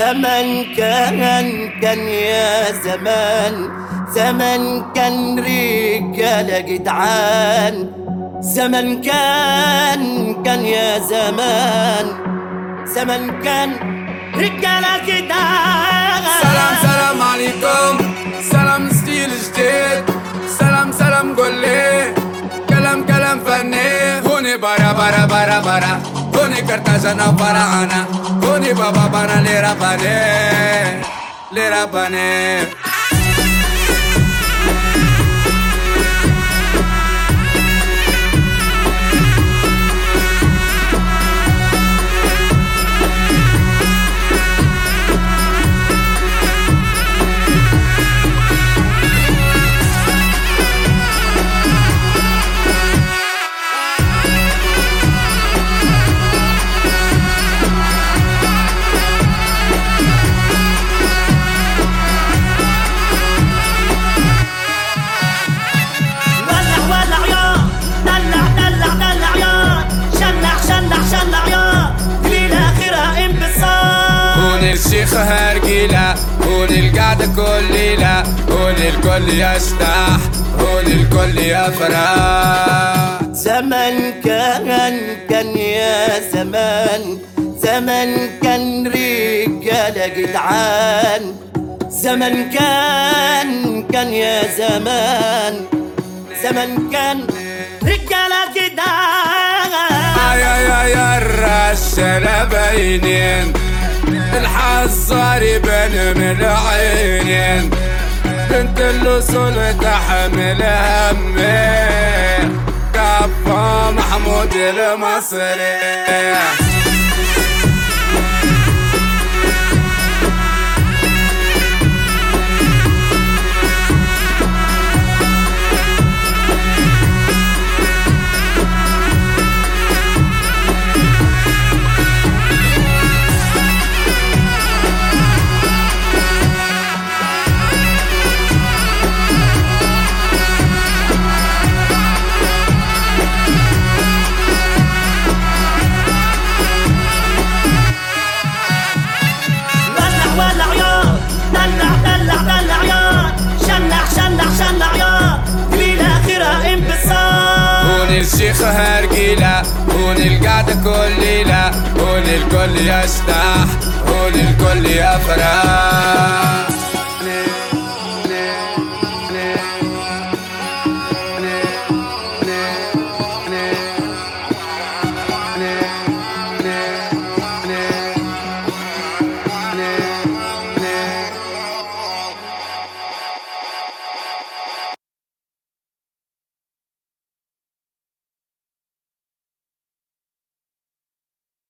زمن كان كان يا زمان. زمن كان رجالة جدعان زمن كان كان يا زمان. زمن كان رجالة جدعان سلام سلام عليكم. سلام ستيل جديد. سلام سلام قولي كلام كلام فني. هوني برا برا برا برا. هوني كرتاجنا ba ba ba na. الشيخ هرجيلة هون القعدة كل ليلة هون الكل يستح هون الكل يفرح. زمن كان كان يا زمان زمن كان رجالة جدعان زمن كان كان يا زمان زمن كان رجالة جدعان يا يا يا الرشة باينين الحذر يبان من العينين بنت الوصول تحمل همي. كفا محمود المصري. هرجيلة هون القعدة كل ليلة هون الكل يستح هون الكل يفرح